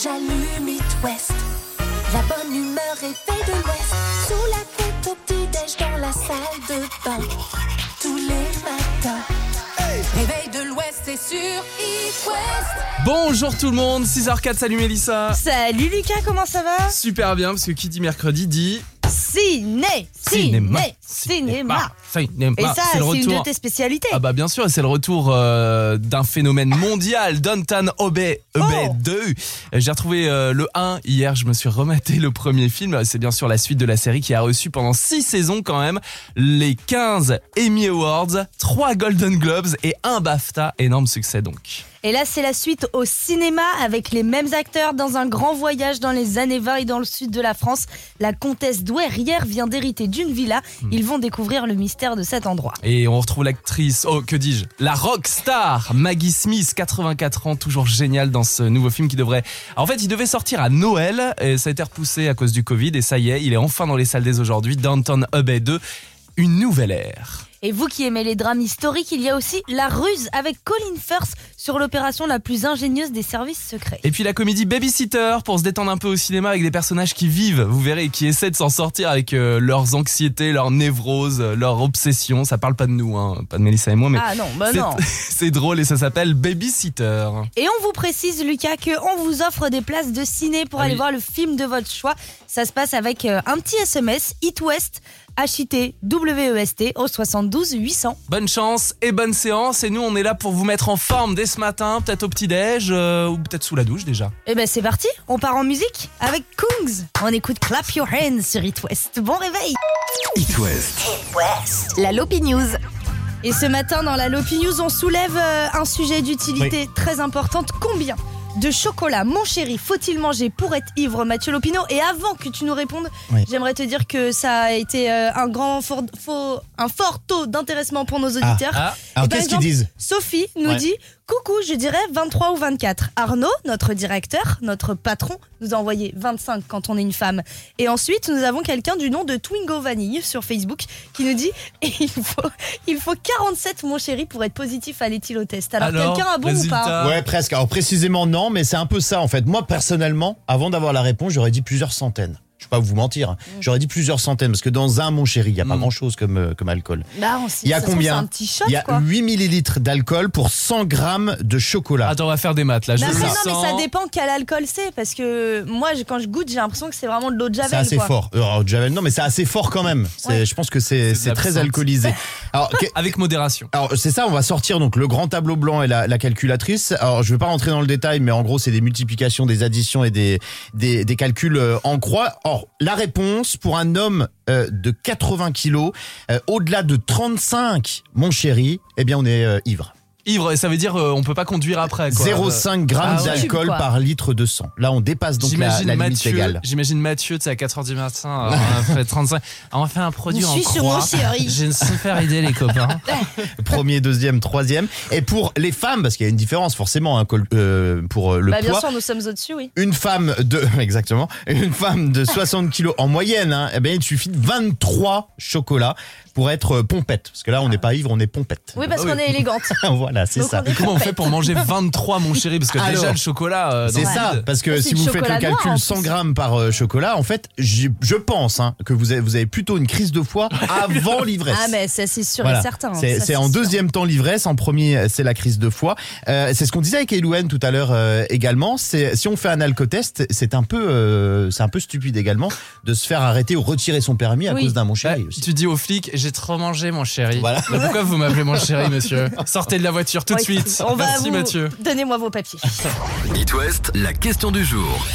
J'allume It West. La bonne humeur est faite de l'Ouest. Sous la tête au petit-déj dans la salle de bain. Tous les matins. Réveil de l'Ouest, c'est sur It West. Bonjour tout le monde, 6h04, salut Mélissa. Salut Lucas, comment ça va? Super bien parce que qui dit mercredi dit Ciné, ciné, cinéma. cinéma. Et ça, c'est une de tes spécialités. Ah bah bien sûr, c'est le retour euh, d'un phénomène mondial, Downton Abbey, Abbey Oh. 2. J'ai retrouvé euh, le 1 hier, je me suis rematé le premier film. C'est bien sûr la suite de la série qui a reçu pendant 6 saisons quand même les 15 Emmy Awards, 3 Golden Globes et un BAFTA. Énorme succès donc. Et là, c'est la suite au cinéma avec les mêmes acteurs dans un grand voyage dans les années 20 et dans le sud de la France. La comtesse douairière vient d'hériter d'une villa. Hmm. Ils vont découvrir le mystère de cet endroit. Et on retrouve l'actrice, oh que dis-je, la rock star Maggie Smith, 84 ans, toujours géniale dans ce nouveau film qui devrait... En fait, il devait sortir à Noël, et ça a été repoussé à cause du Covid, et ça y est, il est enfin dans les salles dès aujourd'hui, Downton Abbey 2, une nouvelle ère. Et vous qui aimez les drames historiques, il y a aussi La Ruse avec Colin Firth sur l'opération la plus ingénieuse des services secrets. Et puis la comédie Babysitter, pour se détendre un peu au cinéma avec des personnages qui vivent, vous verrez, qui essaient de s'en sortir avec euh, leurs anxiétés, leurs névroses, leurs obsessions. Ça parle pas de nous, hein, pas de Mélissa et moi, mais Ah non, bah non. c'est drôle et ça s'appelle Babysitter. Et on vous précise, Lucas, qu'on vous offre des places de ciné pour Ah aller oui. voir le film de votre choix. Ça se passe avec euh, un petit SMS, It West, H-I-T, W-E-S-T, au 72 800. Bonne chance et bonne séance. Et nous, on est là pour vous mettre en forme dès ce matin, peut-être au petit-déj euh, ou peut-être sous la douche déjà. Et ben c'est parti, on part en musique avec Kungs. On écoute Clap Your Hands sur It West. Bon réveil It West. La Lopi News. Et ce matin, dans la Lopi News, on soulève euh, un sujet d'utilité très importante. Combien de chocolat, mon chéri, faut-il manger pour être ivre, Mathieu Lopino Et avant que tu nous répondes, Oui. j'aimerais te dire que ça a été euh, un grand fort, faux- un fort taux d'intéressement pour nos auditeurs. Ah, Et Alors par qu'est-ce qu'ils disent? Sophie nous Ouais. dit Coucou, je dirais 23 ou 24. Arnaud, notre directeur, notre patron, nous a envoyé 25 quand on est une femme. Et ensuite, nous avons quelqu'un du nom de Twingo Vanille sur Facebook qui nous dit il faut, il faut 47, mon chéri, pour être positif à l'éthylotest. Alors, Alors, quelqu'un a bon ou pas Ah. Ouais, presque. Alors précisément non, mais c'est un peu ça en fait. Moi personnellement, avant d'avoir la réponse, j'aurais dit plusieurs centaines. Je vais pas vous mentir. hein. J'aurais dit plusieurs centaines parce que dans un mon chéri, il y a pas Mm. grand chose comme euh, comme alcool. Bah, on- Il y a combien Il y a quoi. 8 millilitres d'alcool pour 100 grammes de chocolat. Attends, on va faire des maths là. Je après, non, mais ça dépend quel alcool c'est. Parce que moi, je- quand je goûte, j'ai l'impression que c'est vraiment de l'eau de Javel. C'est assez quoi. fort. Euh, Alors, Javel, non, mais c'est assez fort quand même. Ouais. Je pense que c'est très alcoolisé. Alors, que- Avec modération. Alors c'est ça, on va sortir donc le grand tableau blanc et la, la calculatrice. Alors je vais pas rentrer dans le détail, mais en gros c'est des multiplications, des additions et des des, des calculs euh, en croix. Or la réponse pour un homme euh, de 80 kilos, euh, au-delà de 35, mon chéri, eh bien on est euh, ivre. Ivre, ça veut dire euh, on peut pas conduire après. quoi. 0,5 grammes Ah ouais. d'alcool Quoi. par litre de sang. Là on dépasse donc la, J'imagine la limite Mathieu, légale. j'imagine Mathieu, tu sais, à 4h du matin, euh, on a fait 35. On faire un produit Je en suis sur croix. J'ai une super idée, les copains. Premier, deuxième, troisième. Et pour les femmes, parce qu'il y a une différence forcément hein, col- euh, pour euh, le Bah, bien poids. sûr, nous sommes au-dessus, oui. une femme de exactement une femme de 60 kilos en moyenne hein, eh bien il suffit de 23 chocolats pour être euh, pompette parce que là on n'est pas ivre on est pompette Oui, parce Ah oui. qu'on est élégante. voilà c'est Donc, ça est Comment on fait pour manger 23, mon chéri Parce que déjà le chocolat. euh, c'est ça parce que C'est si vous faites le noir, calcul en 100 plus. grammes par euh, chocolat en fait je pense hein, que vous avez, vous avez plutôt une crise de foie avant l'ivresse Ah, mais ça, c'est sûr Voilà. et certain. C'est Ça, c'est en sûr. deuxième temps l'ivresse, en premier c'est la crise de foie. Euh, c'est ce qu'on disait avec Elouen tout à l'heure euh, également. C'est si on fait un alcotest, c'est un peu euh, c'est un peu stupide également de se faire arrêter ou retirer son permis à Oui. cause d'un mon Bah, chéri aussi. tu dis aux flics, j'ai trop mangé, mon chéri. Voilà. Pourquoi vous m'appelez mon chéri, monsieur? Sortez de la voiture tout de suite. On va Merci, vous- Mathieu. Donnez-moi vos papiers. It West, la question du jour.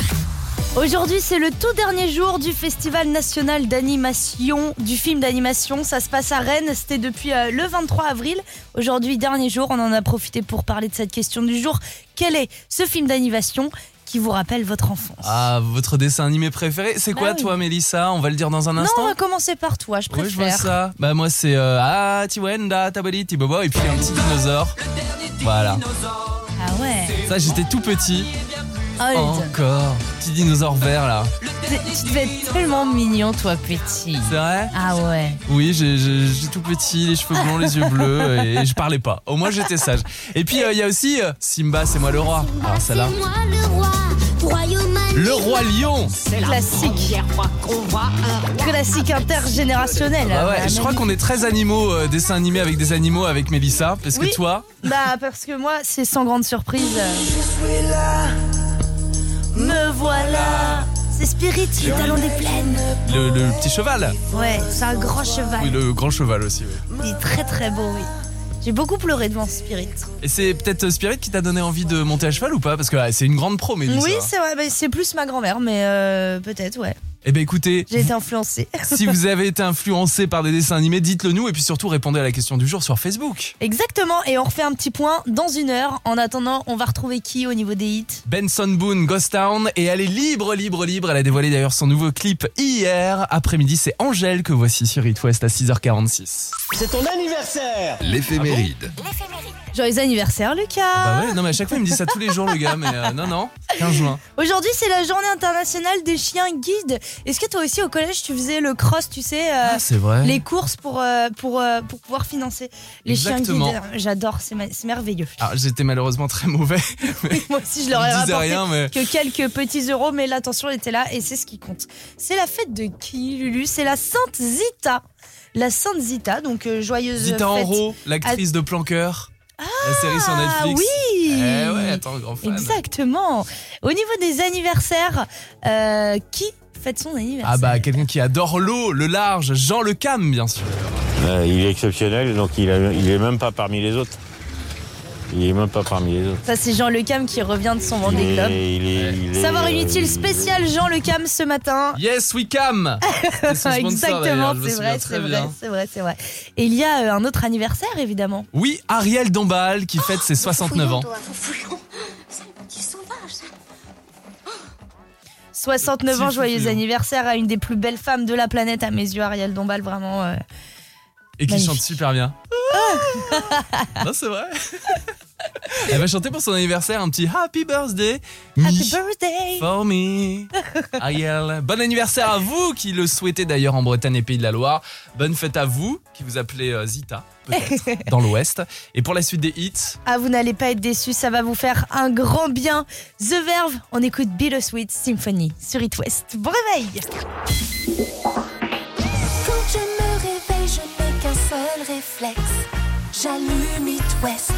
Aujourd'hui, c'est le tout dernier jour du Festival national d'animation, du film d'animation. Ça se passe à Rennes, c'était depuis euh, le 23 avril. Aujourd'hui, dernier jour, on en a profité pour parler de cette question du jour. Quel est ce film d'animation? Qui vous rappelle votre enfance Ah, votre dessin animé préféré C'est Bah quoi, oui. toi, Mélissa On va le dire dans un Non, instant. on va commencer par toi, je Oui, je vois préfère. ça. Bah moi c'est euh, ah Tiwenda, Tabali, Tibobo et puis un petit dinosaure. Voilà. ah ouais. Ça j'étais tout petit. Old. Encore. Petit dinosaure vert là. Tu devais être tellement mignon, toi, petit. C'est vrai Ah ouais. Oui, j'ai- tout petit, les cheveux blonds, les yeux bleus et je parlais pas. Au moins j'étais sage. Et puis euh, il y a aussi euh, Simba, c'est moi le roi. Alors celle-là. C'est moi le roi lion. Classique. Classique intergénérationnel. Ah ouais, Euh, je crois qu'on est très animaux, euh, dessins animés avec des animaux avec Mélissa. Parce Oui. que toi, Bah, parce que moi, c'est sans grande surprise. euh, Me voilà. C'est Spirit, le talon des plaines. le, le petit cheval. Ouais, c'est un grand cheval. Oui, le grand cheval aussi. oui. Il est très très beau, oui. J'ai beaucoup pleuré devant Spirit. Et c'est peut-être Spirit qui t'a donné envie de monter à cheval ou pas? Parce que ah, c'est une grande pro. Oui, c'est vrai, c'est plus ma grand-mère, mais euh, peut-être, ouais. Eh ben écoutez, J'ai été influencée. si vous avez été influencé par des dessins animés, dites-le nous et puis surtout répondez à la question du jour sur Facebook. Exactement, et on refait un petit point dans une heure. En attendant, on va retrouver qui au niveau des hits? Benson Boone, Ghost Town, et elle est libre, libre, libre. Elle a dévoilé d'ailleurs son nouveau clip hier. Après-midi, c'est Angèle que voici sur It West à 6h46. C'est ton anniversaire L'éphéméride. Joyeux anniversaire, Lucas Bah ouais, non mais à chaque fois il me dit ça tous les jours le gars, mais euh, non, non, 15 juin. Aujourd'hui, c'est la journée internationale des chiens guides. Est-ce que toi aussi, au collège, tu faisais le cross, tu sais euh, Ah, c'est vrai. les courses pour, euh, pour, euh, pour pouvoir financer les Exactement. chiens guides. J'adore, c'est ma- c'est merveilleux. Alors j'étais malheureusement très mauvais. Moi aussi, je leur ai disais rapporté rien, mais que quelques petits euros, mais l'attention était là et c'est ce qui compte. C'est la fête de qui, Lulu? C'est la Sainte Zita. La Sainte Zita, donc euh, joyeuse Zita fête. Enro, l'actrice de Planqueur. La série sur Ah Netflix. oui Eh ouais, attends, grand fan. Exactement. Au niveau des anniversaires, euh, qui fête son anniversaire Ah bah quelqu'un qui adore l'eau, le large, Jean Le Cam bien sûr. Euh, il est exceptionnel, donc il, a- il est même pas parmi les autres. Il est même pas parmi les autres. Ça, c'est Jean Le Cam qui revient de son Vendée Globe. il est- il est, Savoir inutile il- spécial Jean Le Cam ce matin. Yes, we cam Exactement, c'est vrai, c'est vrai, bien. c'est vrai, c'est vrai. Et il y a euh, un autre anniversaire évidemment. Oui, Ariel Dombal qui fête ses 69 ans. 69 ans, joyeux anniversaire à une des plus belles femmes de la planète à mes yeux, Ariel Dombal, vraiment. euh, Et qui Magnifique. chante super bien. non, c'est vrai. Elle va chanter pour son anniversaire un petit Happy Birthday. Happy birthday For me. Ariel. Bon anniversaire à vous qui le souhaitez d'ailleurs en Bretagne et Pays de la Loire. Bonne fête à vous qui vous appelez euh, Zita, peut-être, dans l'Ouest. Et pour la suite des hits, Ah, vous n'allez pas être déçus, ça va vous faire un grand bien. The Verve, on écoute Bittersweet Symphony sur It West. Bon réveil West.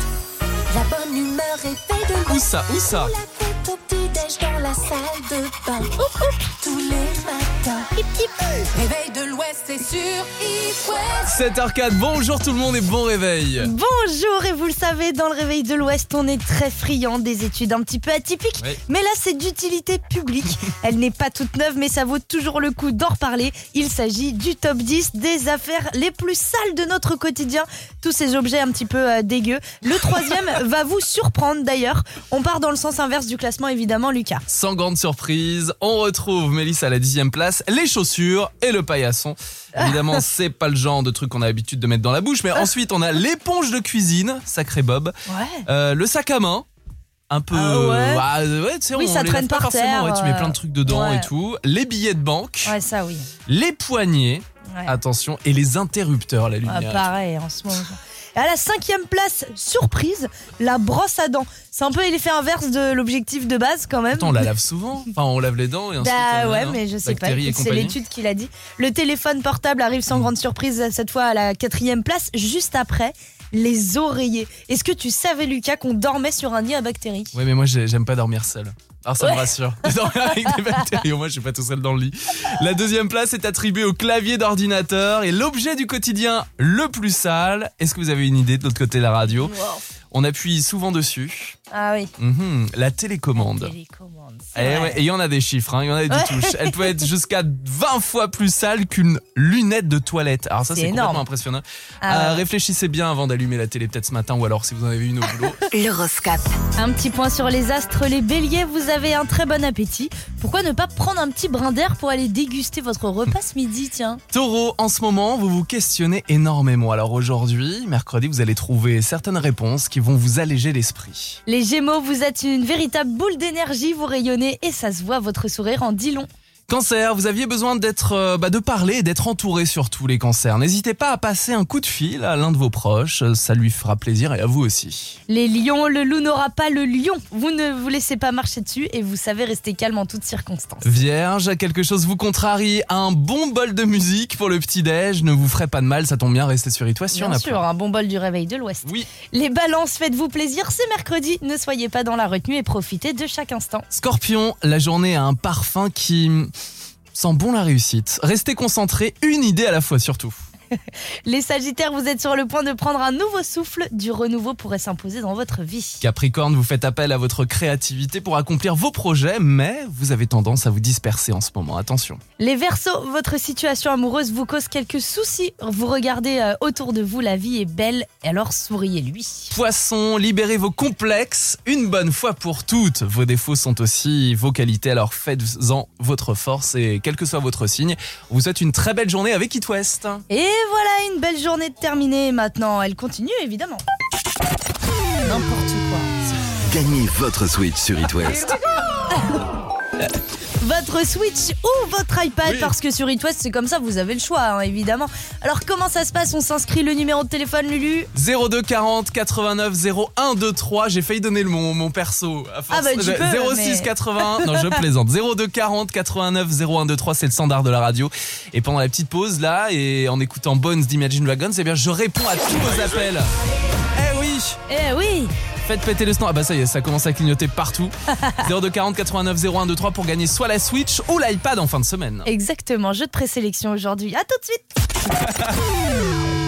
La bonne humeur est faite de où ça, où ça La tête au petit-déj dans la salle de bain. Tous les matins. Réveil de l'Ouest, c'est sur It West. 7h04, bonjour tout le monde et bon réveil. Bonjour et vous le savez, dans le réveil de l'Ouest, on est très friand des études un petit peu atypiques. Oui. Mais là, c'est d'utilité publique. Elle n'est pas toute neuve, mais ça vaut toujours le coup d'en reparler. Il s'agit du top 10 des affaires les plus sales de notre quotidien. Tous ces objets un petit peu euh, dégueux. Le troisième va vous surprendre d'ailleurs. On part dans le sens inverse du classement, évidemment, Lucas. Sans grande surprise, on retrouve Mélissa à la dixième place, les chaussures et le paillasson. Évidemment, c'est pas le genre de truc qu'on a l'habitude de mettre dans la bouche, mais ensuite on a l'éponge de cuisine, sacré Bob, Ouais. Euh, le sac à main. Un peu. Ah ouais. ah, ouais, tu sais, Oui, on ça les traîne pas par forcément, terre, ouais, tu mets euh, plein de trucs dedans ouais. et tout. Les billets de banque, Ouais, ça oui. les poignets, Ouais. attention, et les interrupteurs, la Ah, lumière. pareil, en ce moment. Et à la cinquième place, surprise, la brosse à dents. C'est un peu l'effet inverse de l'objectif de base quand même. Attends, on la lave souvent. Enfin, on lave les dents et ensuite. Bah on ouais, mais je sais pas. C'est l'étude qui l'a dit. Le téléphone portable arrive sans grande surprise cette fois à la quatrième place, juste après les oreillers. Est-ce que tu savais Lucas qu'on dormait sur un nid à bactéries? Ouais, mais moi j'ai- j'aime pas dormir seul. Alors ça Ouais. me rassure. Avec des bactéries, moins je suis pas tout seul dans le lit. La deuxième place est attribuée au clavier d'ordinateur et l'objet du quotidien le plus sale. Est-ce que vous avez une idée de l'autre côté de la radio On appuie souvent dessus. Ah oui. Mhm, la télécommande. Télécommande. Eh ouais, et il y en a des chiffres, hein, il y en a des touches. Elle peut être jusqu'à 20 fois plus sale qu'une lunette de toilette. Alors ça C'est complètement impressionnant. Ah Euh, réfléchissez bien avant d'allumer la télé peut-être ce matin ou alors si vous en avez une au boulot. L'horoscope. Un petit point sur les astres. Les béliers, vous avez un très bon appétit, pourquoi ne pas prendre un petit brin d'air pour aller déguster votre repas ce midi, tiens Taureau, en ce moment, vous vous questionnez énormément. Alors aujourd'hui, mercredi, vous allez trouver certaines réponses qui vont vous alléger l'esprit. Les Gémeaux, vous êtes une véritable boule d'énergie, vous rayonnez et ça se voit, votre sourire en dit long. Cancer, vous aviez besoin d'être, euh, bah, de parler et d'être entouré surtout les cancers. N'hésitez pas à passer un coup de fil à l'un de vos proches, ça lui fera plaisir et à vous aussi. Les lions, le loup n'aura pas le lion. Vous ne vous laissez pas marcher dessus et vous savez rester calme en toutes circonstances. Vierge, quelque chose vous contrarie, un bon bol de musique pour le petit-déj ne vous ferait pas de mal, ça tombe bien, restez sur y en Bien a sûr, plein. un bon bol du réveil de l'Ouest. Oui. Les balances, faites-vous plaisir, c'est mercredi, ne soyez pas dans la retenue et profitez de chaque instant. Scorpion, la journée a un parfum qui sent bon la réussite. Restez concentré, une idée à la fois surtout. Les Sagittaires, vous êtes sur le point de prendre un nouveau souffle, du renouveau pourrait s'imposer dans votre vie. Capricorne, vous faites appel à votre créativité pour accomplir vos projets, mais vous avez tendance à vous disperser en ce moment. Attention. Les Verseaux, votre situation amoureuse vous cause quelques soucis. Vous regardez euh, autour de vous, la vie est belle, alors souriez-lui. Poisson, libérez vos complexes une bonne fois pour toutes. Vos défauts sont aussi vos qualités, alors faites-en votre force et quel que soit votre signe, vous souhaite une très belle journée avec It West. Et voilà, une belle journée de terminée. Maintenant, elle continue évidemment. N'importe quoi. Gagnez votre Switch sur It West. Votre Switch ou votre iPad, Oui. parce que sur It West, c'est comme ça, vous avez le choix, hein, évidemment. Alors, comment ça se passe? On s'inscrit le numéro de téléphone, Lulu? 02 40 89 01 23, j'ai failli donner le mon, mon perso. À force. Ah bah, tu peux, 06 mais- 81, non je plaisante. 02 40 89 01 23, c'est le standard de la radio. Et pendant la petite pause là, et en écoutant Bones d'Imagine Dragons, eh bien je réponds à tous vos appels. Eh oui Eh oui Faites péter le stand. Ah bah ça y est, ça commence à clignoter partout. 02 40 89 01 23 pour gagner soit la Switch ou l'iPad en fin de semaine. Exactement, jeu de présélection aujourd'hui. À tout de suite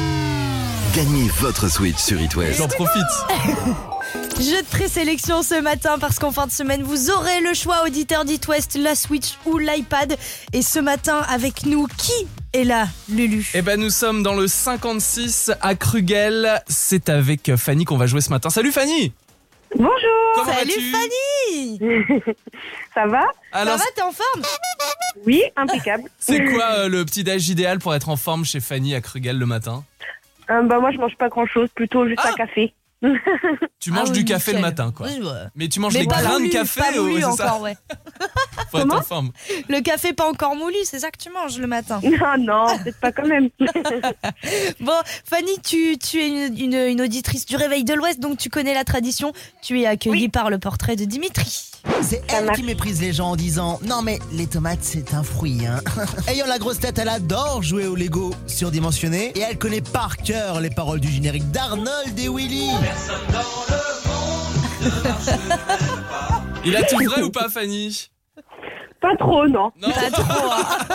Gagnez votre Switch sur It West. J'en profite. Jeu de présélection ce matin parce qu'en fin de semaine, vous aurez le choix auditeur d'It West, la Switch ou l'iPad. Et ce matin, avec nous, qui est là, Lulu Eh ben nous sommes dans le 56 à Krugel. C'est avec Fanny qu'on va jouer ce matin. Salut Fanny Bonjour, Comment Salut vas-tu? Fanny ça va? Alors Ça va, t'es en forme? Oui, impeccable. c'est quoi euh, le petit déj idéal pour être en forme chez Fanny à Krugel le matin? Euh, bah, moi, je mange pas grand-chose, plutôt juste Ah. un café. Tu manges Ah du café le matin quoi. Oui, ouais. Mais tu manges Mais les pas grains moulu, de café pas ou moulu encore, ouais. Faut être en forme. Le café pas encore moulu, c'est ça que tu manges le matin. Non, non, peut-être pas quand même. Bon, Fanny, tu, tu es une, une- une auditrice du Réveil de l'Ouest, donc tu connais la tradition. Tu es accueillie par le portrait de Dimitri. C'est elle marche. qui méprise les gens en disant Non, mais les tomates, c'est un fruit. Hein. Ayant la grosse tête, elle adore jouer au Lego surdimensionné et elle connaît par cœur les paroles du générique d'Arnold et Willy. Il a tout vrai ou pas Fanny? Pas trop, non. Non Pas trop. hein.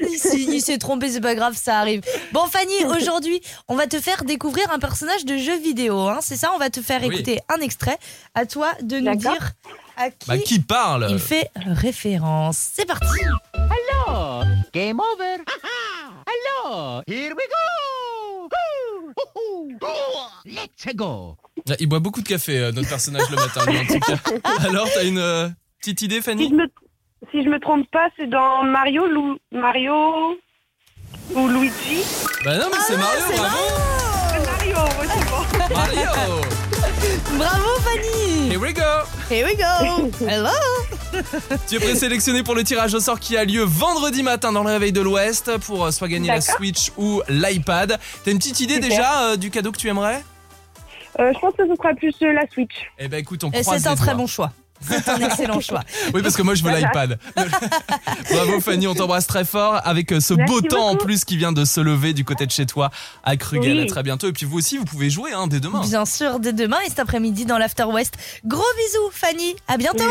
il s'est- trompé, c'est pas grave, ça arrive. Bon, Fanny, aujourd'hui, on va te faire découvrir un personnage de jeu vidéo. Hein, c'est ça, on va te faire Oui. écouter un extrait. À toi de nous dire à qui, Bah qui parle il fait référence. C'est parti. Game over. Hello, here we go. Let's go. Il boit beaucoup de café euh, notre personnage le matin lui, en tout cas. Alors t'as une euh, petite idée Si Fanny je me, si je me trompe pas, c'est dans Mario, Lou, Mario ou Luigi. Bah non mais c'est Mario, c'est bravo Mario, ouais, c'est bon. Mario Bravo, Fanny. Here we go Here we go. Hello. Tu es présélectionné pour le tirage au sort qui a lieu vendredi matin dans le réveil de l'Ouest pour euh, soit gagner la. Switch ou l'iPad. T'as une petite idée Super. déjà euh, du cadeau que tu aimerais? Euh, je pense que ce sera plus euh, la Switch. Eh ben écoute, on Et croise c'est un très bon choix. C'est un excellent choix. Oui, parce que moi je veux l'iPad. Bravo Fanny, on t'embrasse très fort avec euh, ce Merci beau temps en plus qui vient de se lever du côté de chez toi à Krugel. Oui. À très bientôt. Et puis vous aussi, vous pouvez jouer hein, dès demain. Bien sûr, dès demain et cet après-midi dans l'After West. Gros bisous, Fanny. À bientôt.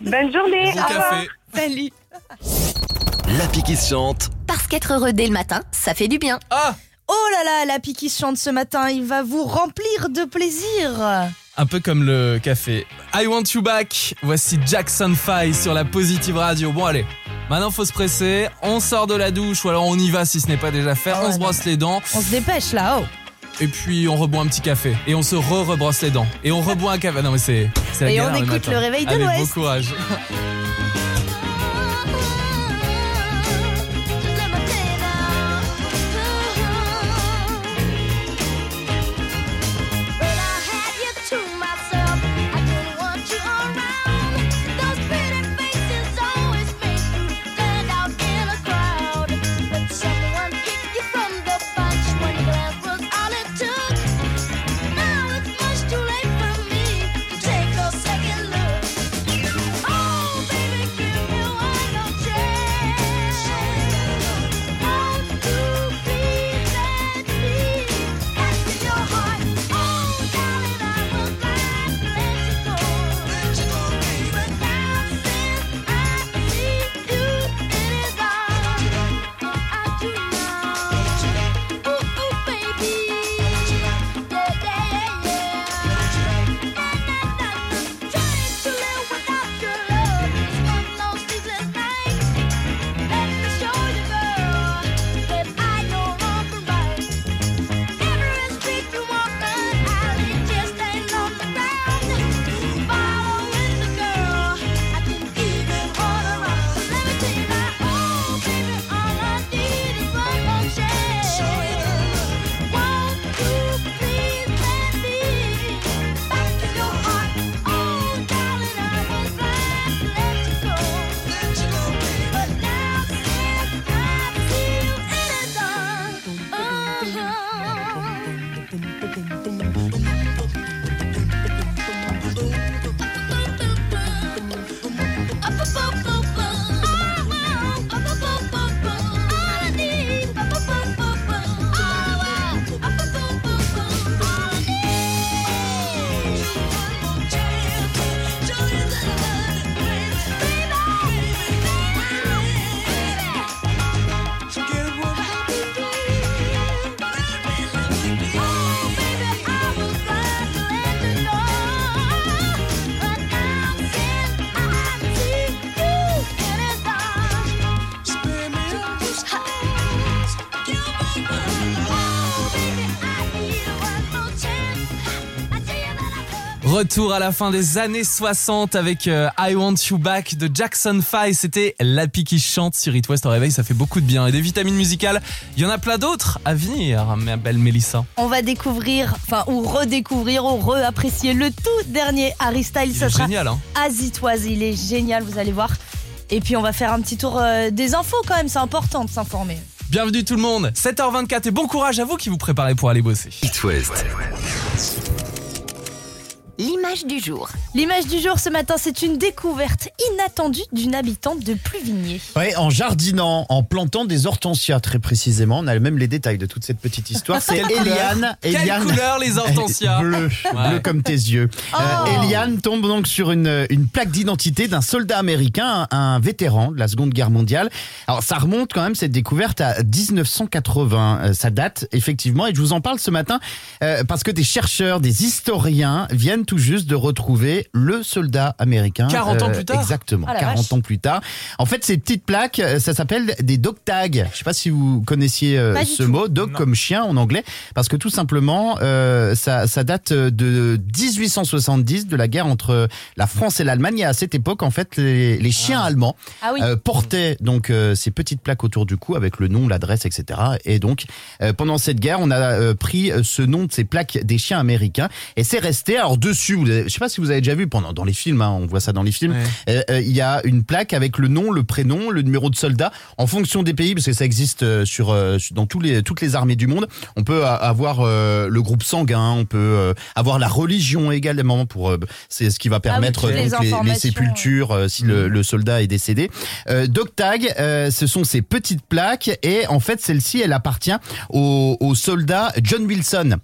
Bonne journée. Bon au revoir. café. Salut. L'appli qui se chante. Parce qu'être heureux dès le matin, ça fait du bien. Ah Oh là là, la qui chante ce matin, il va vous remplir de plaisir. Un peu comme le café. I want you back. Voici Jackson 5 sur la Positive Radio. Bon allez, maintenant faut se presser. On sort de la douche ou alors on y va si ce n'est pas déjà fait. Ah ouais, on se brosse les dents. On se dépêche là, oh. et puis on reboit un petit café et on se re-rebrosse les dents et on reboit un café. Non mais c'est Et on écoute le réveil de l'Ouest. Bon courage. Retour à la fin des années 60 avec euh, I Want You Back de Jackson 5. C'était Lapi qui chante sur It West au réveil, ça fait beaucoup de bien. Et des vitamines musicales, il y en a plein d'autres à venir, ma belle Mélissa. On va découvrir, enfin, ou redécouvrir, ou re-apprécier le tout dernier Harry Styles. Il Ça est sera génial, hein As It Was. Il est génial, vous allez voir. Et puis, on va faire un petit tour euh, des infos quand même. C'est important de s'informer. Bienvenue tout le monde, 7h24 et bon courage à vous qui vous préparez pour aller bosser. It West. L'image du jour. L'image du jour ce matin, c'est une découverte inattendue d'une habitante de Pluvigné. Ouais, en jardinant, en plantant des hortensias très précisément. On a même les détails de toute cette petite histoire. C'est Eliane. Quelle Eliane- couleur, les hortensias Bleu, Ouais. bleu comme tes yeux. Oh. Euh, Eliane tombe donc sur une, une plaque d'identité d'un soldat américain, un, un vétéran de la Seconde Guerre mondiale. Alors ça remonte quand même cette découverte à 1980. Euh, ça date effectivement et je vous en parle ce matin euh, parce que des chercheurs, des historiens viennent tout juste de retrouver le soldat américain. 40 ans Euh, plus tard Exactement, Ah, la 40 vache. ans plus tard. En fait, ces petites plaques, euh, ça s'appelle des dog tags. Je sais pas si vous connaissiez euh, Pas ce tout. mot, dog comme chien en anglais, parce que tout simplement, euh, ça, ça date de 1870, de la guerre entre la France et l'Allemagne. Et à cette époque, en fait, les, les chiens allemands Ah oui. euh, portaient donc euh, ces petites plaques autour du cou avec le nom, l'adresse, etc. Et donc, euh, pendant cette guerre, on a euh, pris ce nom de ces plaques des chiens américains et c'est resté. Alors dessus, vous avez- je sais pas si vous avez déjà vu pendant dans les films, hein, on voit ça dans les films. Ouais. Euh, euh, Il y a une plaque avec le nom, le prénom, le numéro de soldat en fonction des pays, parce que ça existe euh, sur dans tous les toutes les armées du monde. On peut avoir le groupe sanguin, on peut avoir la religion également pour c'est ce qui va permettre toutes euh, les donc, les, les informations, sépultures si le, le soldat est décédé. Euh, Dog tag, euh, ce sont ces petites plaques et en fait celle-ci elle appartient au, au soldat John Wilson.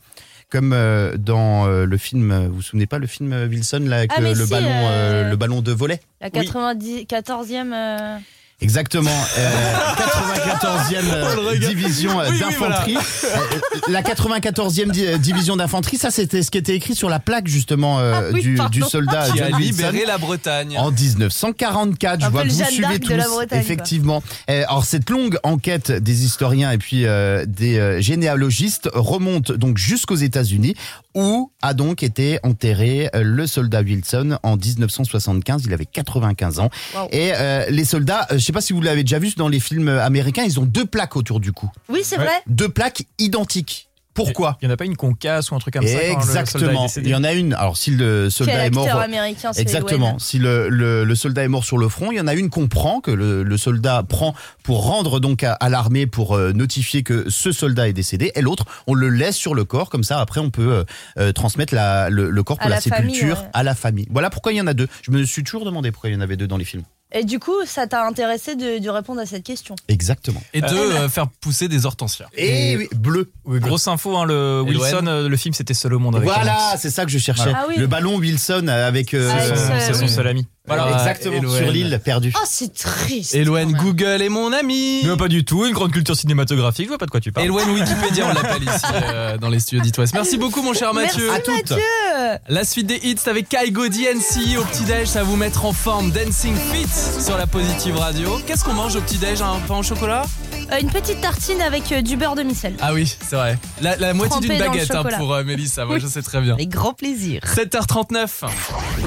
Comme euh, dans euh, le film, euh, vous vous souvenez pas le film Wilson là avec Ah, le, mais le si, ballon, euh, euh, le ballon de volet La 90, 14e. euh, Exactement. Euh, 94e euh, division euh, Oui, oui, d'infanterie. Euh, la 94e di- euh, division d'infanterie, ça c'était ce qui était écrit sur la plaque justement euh, Ah oui, du, pardon. du soldat Qui a John Wilson. libéré la Bretagne. En 1944, je Un vois peu que le vous Jeanne suivez d'Arc tous, de la Bretagne, quoi. effectivement. Euh, alors cette longue enquête des historiens et puis euh, des euh, généalogistes remonte donc jusqu'aux États-Unis, où a donc été enterré euh, le soldat Wilson en 1975. Il avait 95 ans. Wow. Et euh, les soldats, euh, je sais pas si vous l'avez déjà vu dans les films américains, ils ont deux plaques autour du cou, Oui, c'est Ouais. vrai. deux plaques identiques. Pourquoi Il n'y en a pas une concasse ou un truc comme ça quand le soldat est Exactement. décédé Il y en a une. Alors si le soldat Quel est mort, américain, c'est Exactement. Si le, le, le soldat est mort sur le front, il y en a une qu'on prend, que le, le soldat prend pour rendre donc à, à l'armée pour euh, notifier que ce soldat est décédé, et l'autre, on le laisse sur le corps, comme ça après on peut euh, transmettre la, le, le corps À pour la, la famille, sépulture ouais. à la famille. Voilà pourquoi il y en a deux. Je me suis toujours demandé pourquoi il y en avait deux dans les films. Et du coup, ça t'a intéressé de, de répondre à cette question. Exactement. Et de euh, faire pousser des hortensias. Et oui, bleu. Oui, grosse info, hein, le Wilson, euh, le film c'était seul au monde avec Voilà, c'est ça que je cherchais. Ah oui. Le ballon Wilson avec euh, Avec C'est son, Euh, c'est son oui. seul ami. Voilà, exactement sur l'île perdu. Oh, c'est triste. Quand même. Google est mon ami. Mais pas du tout, une grande culture cinématographique, je vois pas de quoi tu parles. Elouen Wikipédia, on l'appelle ici euh, dans les studios d'It West. Merci beaucoup mon cher Mathieu. Merci À toutes. Mathieu. La suite des hits avec Kaigo DNC au petit-déj, ça va vous mettre en forme. Dancing Fit sur la Positive Radio. Qu'est-ce qu'on mange au petit-déj Un pain au chocolat? Euh, une petite tartine avec euh, du beurre de micelle. Ah oui, c'est vrai. La, la moitié Trempé d'une dans le baguette hein, chocolat. pour euh, Mélissa, moi Oui. je sais très bien. Avec grand plaisir. 7h39.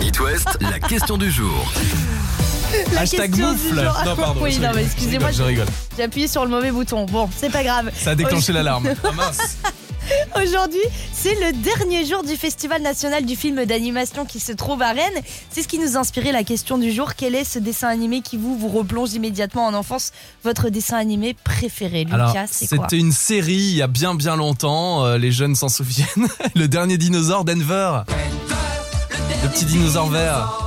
It West, la question du jour. La Hashtag question moufle. du jour. Non, pardon. Oui, je non, rigole, mais excusez-moi, Je rigole. j'ai appuyé sur le mauvais bouton. Bon, c'est pas grave. Ça a déclenché l'alarme. Ah mince. Aujourd'hui, c'est le dernier jour du Festival national du film d'animation qui se trouve à Rennes. C'est ce qui nous a inspiré la question du jour. Quel est ce dessin animé qui vous, vous replonge immédiatement en enfance? Votre dessin animé préféré, Alors, Lucas, c'est quoi? c'était une série il y a bien bien longtemps, euh, les jeunes s'en souviennent. le dernier dinosaure, Denver. Le petit dinosaure vert.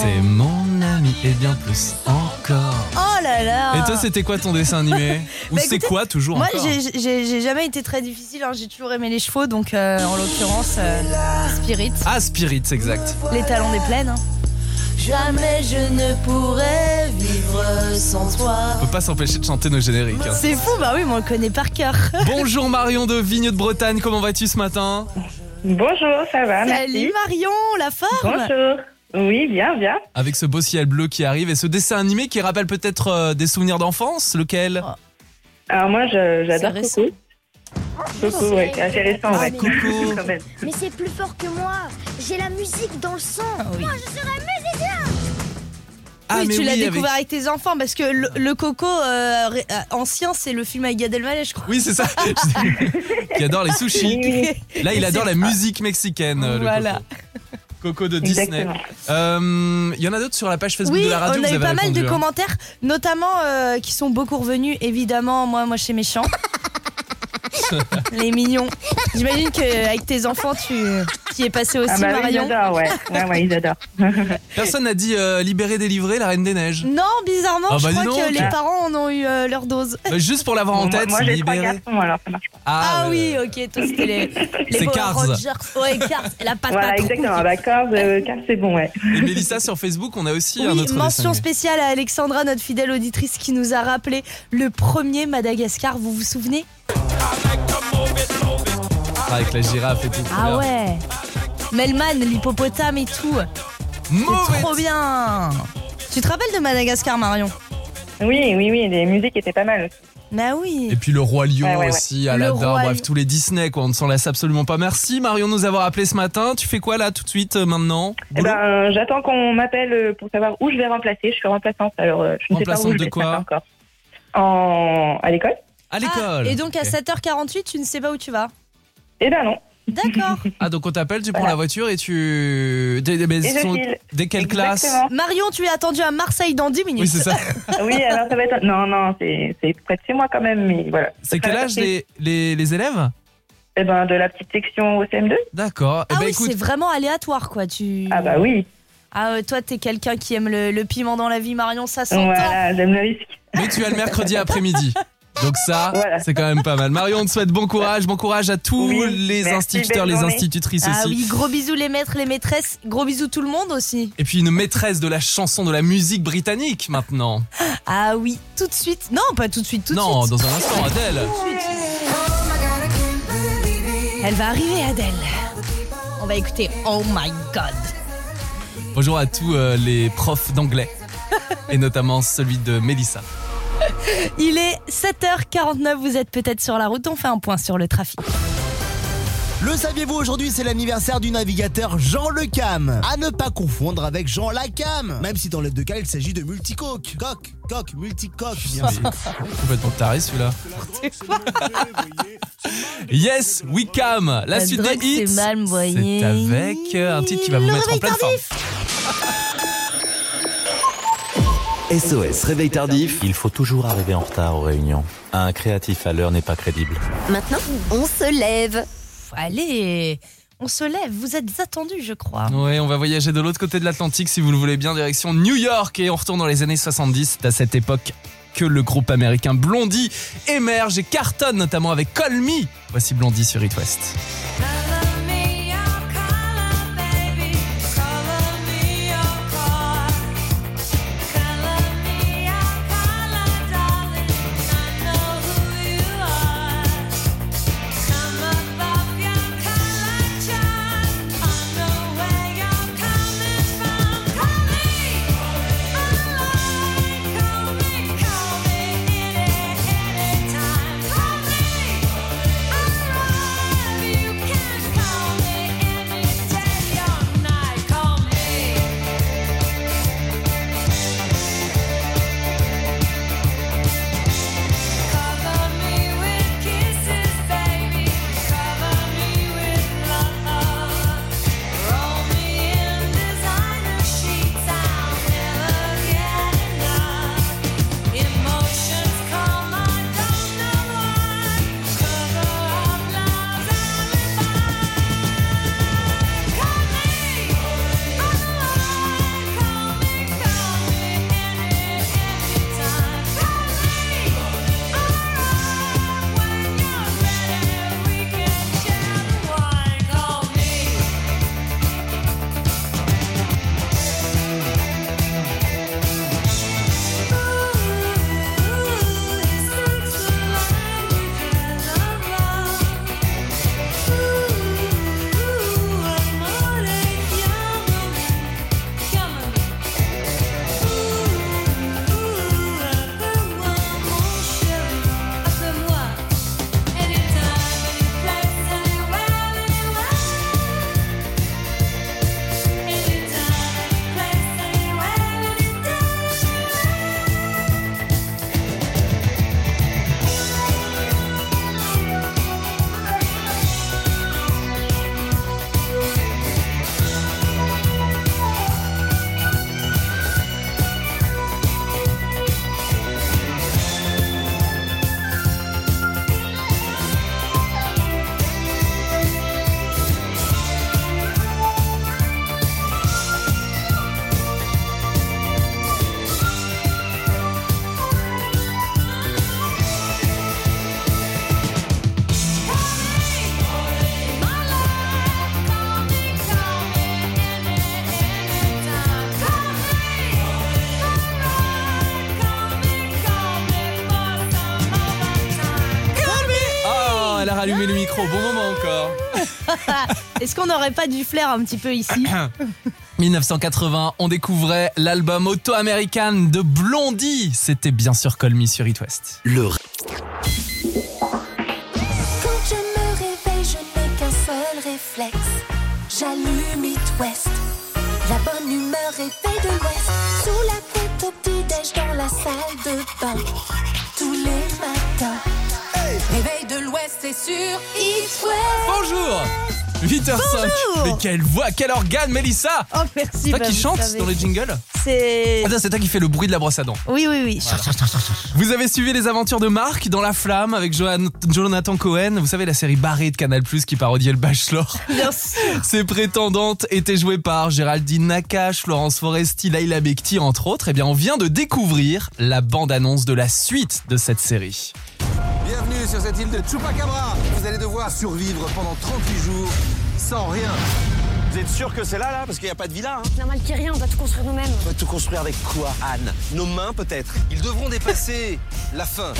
C'est mon ami et bien plus encore. Oh là là Et toi, c'était quoi ton dessin animé Ou Bah, c'est quoi toujours Moi, j'ai- jamais été très difficile. hein. J'ai toujours aimé les chevaux, donc euh, en l'occurrence, euh, Spirit, Ah, Spirit, c'est exact. les talons des plaines. hein. Jamais je ne pourrais vivre sans toi. On peut pas s'empêcher de chanter nos génériques. hein. C'est fou, bah oui, mais on le connaît par cœur. Bonjour Marion de Vigne de Bretagne, comment vas-tu ce matin? Bonjour, ça va, Salut. Marion, la forme Bonjour. Oui, bien, bien. Avec ce beau ciel bleu qui arrive et ce dessin animé qui rappelle peut-être euh, des souvenirs d'enfance, lequel? Alors moi, je- j'adore C'est récent. Coco. Coco, c'est récent, Ah, ouais. Coco. Quand même. Mais c'est plus fort que moi. J'ai la musique dans le sang. Ah oui. Moi, je serai musicien. Ah, oui, mais tu l'as oui, découvert avec- avec... tes enfants parce que le, le Coco euh, ré- euh, ancien, c'est le film avec Gad Elmaleh, je crois. Oui, c'est ça. qui adore les sushis. Oui, Là, il adore la musique mexicaine. euh, le Voilà. Coco. Coco de Disney. Exactement. Euh, Il y en a d'autres sur la page Facebook Oui, de la radio. on a eu pas mal répondu, de hein. commentaires, notamment euh, qui sont beaucoup revenus. Évidemment, moi, moi, chez méchant. Les mignons. J'imagine qu'avec tes enfants, tu, tu y es passé aussi, Ah bah oui, Marion. j'adore, ouais. Ouais, ouais, ils adorent. Personne n'a dit euh, libérer, délivrer la Reine des Neiges. Non, bizarrement, Ah je bah crois que les parents en ont eu euh, leur dose. Bah, juste pour l'avoir en moi, tête, moi, libérer. garçons, alors ça marche pas. Ah, ouais. oui, ok, toi c'était les, les C'est Cars. Rangers. Ouais, Cars, et la patte Voilà, exactement. D'accord, euh, car c'est bon, ouais. Et Mélissa sur Facebook, on a aussi un Oui, autre mention dessin spéciale à Alexandra, notre fidèle auditrice, qui nous a rappelé le premier Madagascar. Vous vous souvenez. Avec la girafe et tout. Ah ouais Melman, l'hippopotame et tout. Mauvais C'est trop bien Tu te rappelles de Madagascar, Marion? Oui, oui, oui, les musiques étaient pas mal aussi. Bah oui Et puis le roi lion Ouais, ouais, ouais. aussi, Aladdin, Roi bref tous les Disney quoi, on ne s'en lasse absolument pas. Merci Marion de nous avoir appelé ce matin. Tu fais quoi là tout de suite euh, maintenant? Eh ben, j'attends qu'on m'appelle euh, pour savoir où je vais remplacer. Je suis remplaçante, alors euh, je ne sais pas où je de vais quoi ce matin encore. En... À l'école À Ah, l'école. Et donc à Ok. 7h48, tu ne sais pas où tu vas Eh ben non. D'accord. Ah donc on t'appelle, tu prends Voilà. la voiture et tu... Des, des- mais Et je sont- file. Dès quelle classe Exactement. Marion, tu es attendue à Marseille dans 10 minutes. Oui c'est ça. Oui, alors ça va être. Non, non, c'est c'est près de chez moi quand même, mais voilà. C'est quel âge les, les, les élèves Eh ben, de la petite section au CM2. D'accord. Eh Ah ben oui, écoute, c'est vraiment aléatoire quoi. Tu... Ah bah oui. Ah ouais, toi, t'es quelqu'un qui aime le, le piment dans la vie, Marion, ça s'entend. Voilà, j'aime le risque. mais tu as le mercredi après-midi. Donc ça, Voilà. c'est quand même pas mal. Marion, on te souhaite bon courage, bon courage à tous Oui, les merci, instituteurs, les journée. institutrices Ah aussi. oui, gros bisous les maîtres, les maîtresses, gros bisous tout le monde aussi. Et puis une maîtresse de la chanson, de la musique britannique maintenant. Ah oui, tout de suite. Non, pas tout de suite, tout de non, suite. dans un instant, Adèle. Elle va arriver, Adèle. On va écouter Oh My God. Bonjour à tous euh, les profs d'anglais. Et notamment celui de Mélissa. Il est 7h49, vous êtes peut-être sur la route, on fait un point sur le trafic. Le saviez-vous aujourd'hui c'est l'anniversaire du navigateur Jean Le Cam À ne pas confondre avec Jean Lacam Même si dans les deux cas il s'agit de multicoque Coque, coque, multicoque bien sûr. Complètement taré celui-là. Yes, we come. La La suite des hits. c'est avec euh, un titre qui va vous mettre en pleine forme. SOS Réveil Tardif. Il faut toujours arriver en retard aux réunions. Un créatif à l'heure n'est pas crédible. Maintenant, on se lève. Allez, on se lève, vous êtes attendus, je crois. Oui, on va voyager de l'autre côté de l'Atlantique si vous le voulez bien, direction New York et on retourne dans les années 70. C'est à cette époque que le groupe américain Blondie émerge et cartonne notamment avec Call Me. Voici Blondie sur It West. Est-ce qu'on n'aurait pas du flair un petit peu ici 1980, on découvrait l'album auto-américain de Blondie. C'était bien sûr Call Me sur It West. Le Quand je me réveille, je n'ai qu'un seul réflexe. J'allume It West. La bonne humeur est faite de l'Ouest. Sous la couette au petit-déj dans la salle de bain. C'est sur West. Bonjour 8h05. Bonjour. Mais quelle voix, quel organe, Mélissa Oh merci. C'est toi bah, qui vous chante savez. dans les jingles C'est. Attends, c'est toi qui fais le bruit de la brosse à dents. Oui, oui, oui. Vous avez suivi les aventures de Marc dans La Flamme avec Johan- Jonathan Cohen. Vous savez, la série barrée de Canal Plus qui parodiait le Bachelor. Bien sûr. Ses prétendantes étaient jouées par Géraldine Nakache, Florence Foresti, Laila Bekti, entre autres. Eh bien, on vient de découvrir la bande-annonce de la suite de cette série. Île de Chupacabra. Vous allez devoir survivre pendant 38 jours sans rien. Vous êtes sûr que c'est là, là Parce qu'il n'y a pas de villa, hein normal qu'il y ait rien, on va tout construire nous-mêmes. On va tout construire avec quoi, Anne Nos mains, peut-être Ils devront dépasser la faim,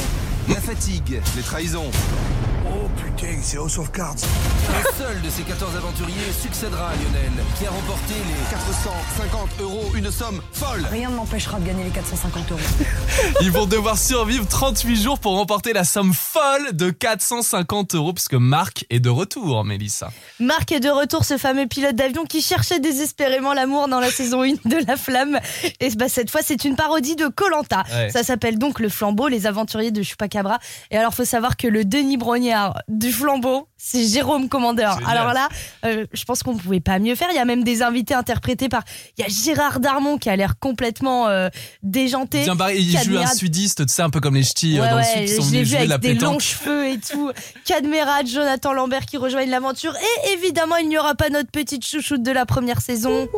la fatigue, les trahisons. Oh putain, c'est House of Cards. Un seul de ces 14 aventuriers succédera à Lionel, qui a remporté les 450 euros, une somme folle. Rien ne m'empêchera de gagner les 450 euros. Ils vont devoir survivre 38 jours pour remporter la somme folle de 450 euros, puisque Marc est de retour, Mélissa. Marc est de retour, ce fameux pilote d'avion qui cherchait désespérément l'amour dans la saison 1 de La Flamme. Et bah, cette fois, c'est une parodie de Colanta. Ouais. Ça s'appelle donc Le Flambeau, les aventuriers de Chupacabra. Et alors, faut savoir que le Denis Du Flambeau, c'est Jérôme Commandeur. Génial. Alors là, euh, je pense qu'on pouvait pas mieux faire. Il y a même des invités interprétés par. Il y a Gérard Darmon qui a l'air complètement euh, déjanté. Bien barré, il joue un sudiste, tu sais, un peu comme les ch'tis euh, Ouais, dans le sud qui sont venus jouer de avec la des longs cheveux et tout. Cadmerade, Jonathan Lambert qui rejoignent l'aventure. Et évidemment, il n'y aura pas notre petite chouchoute de la première saison.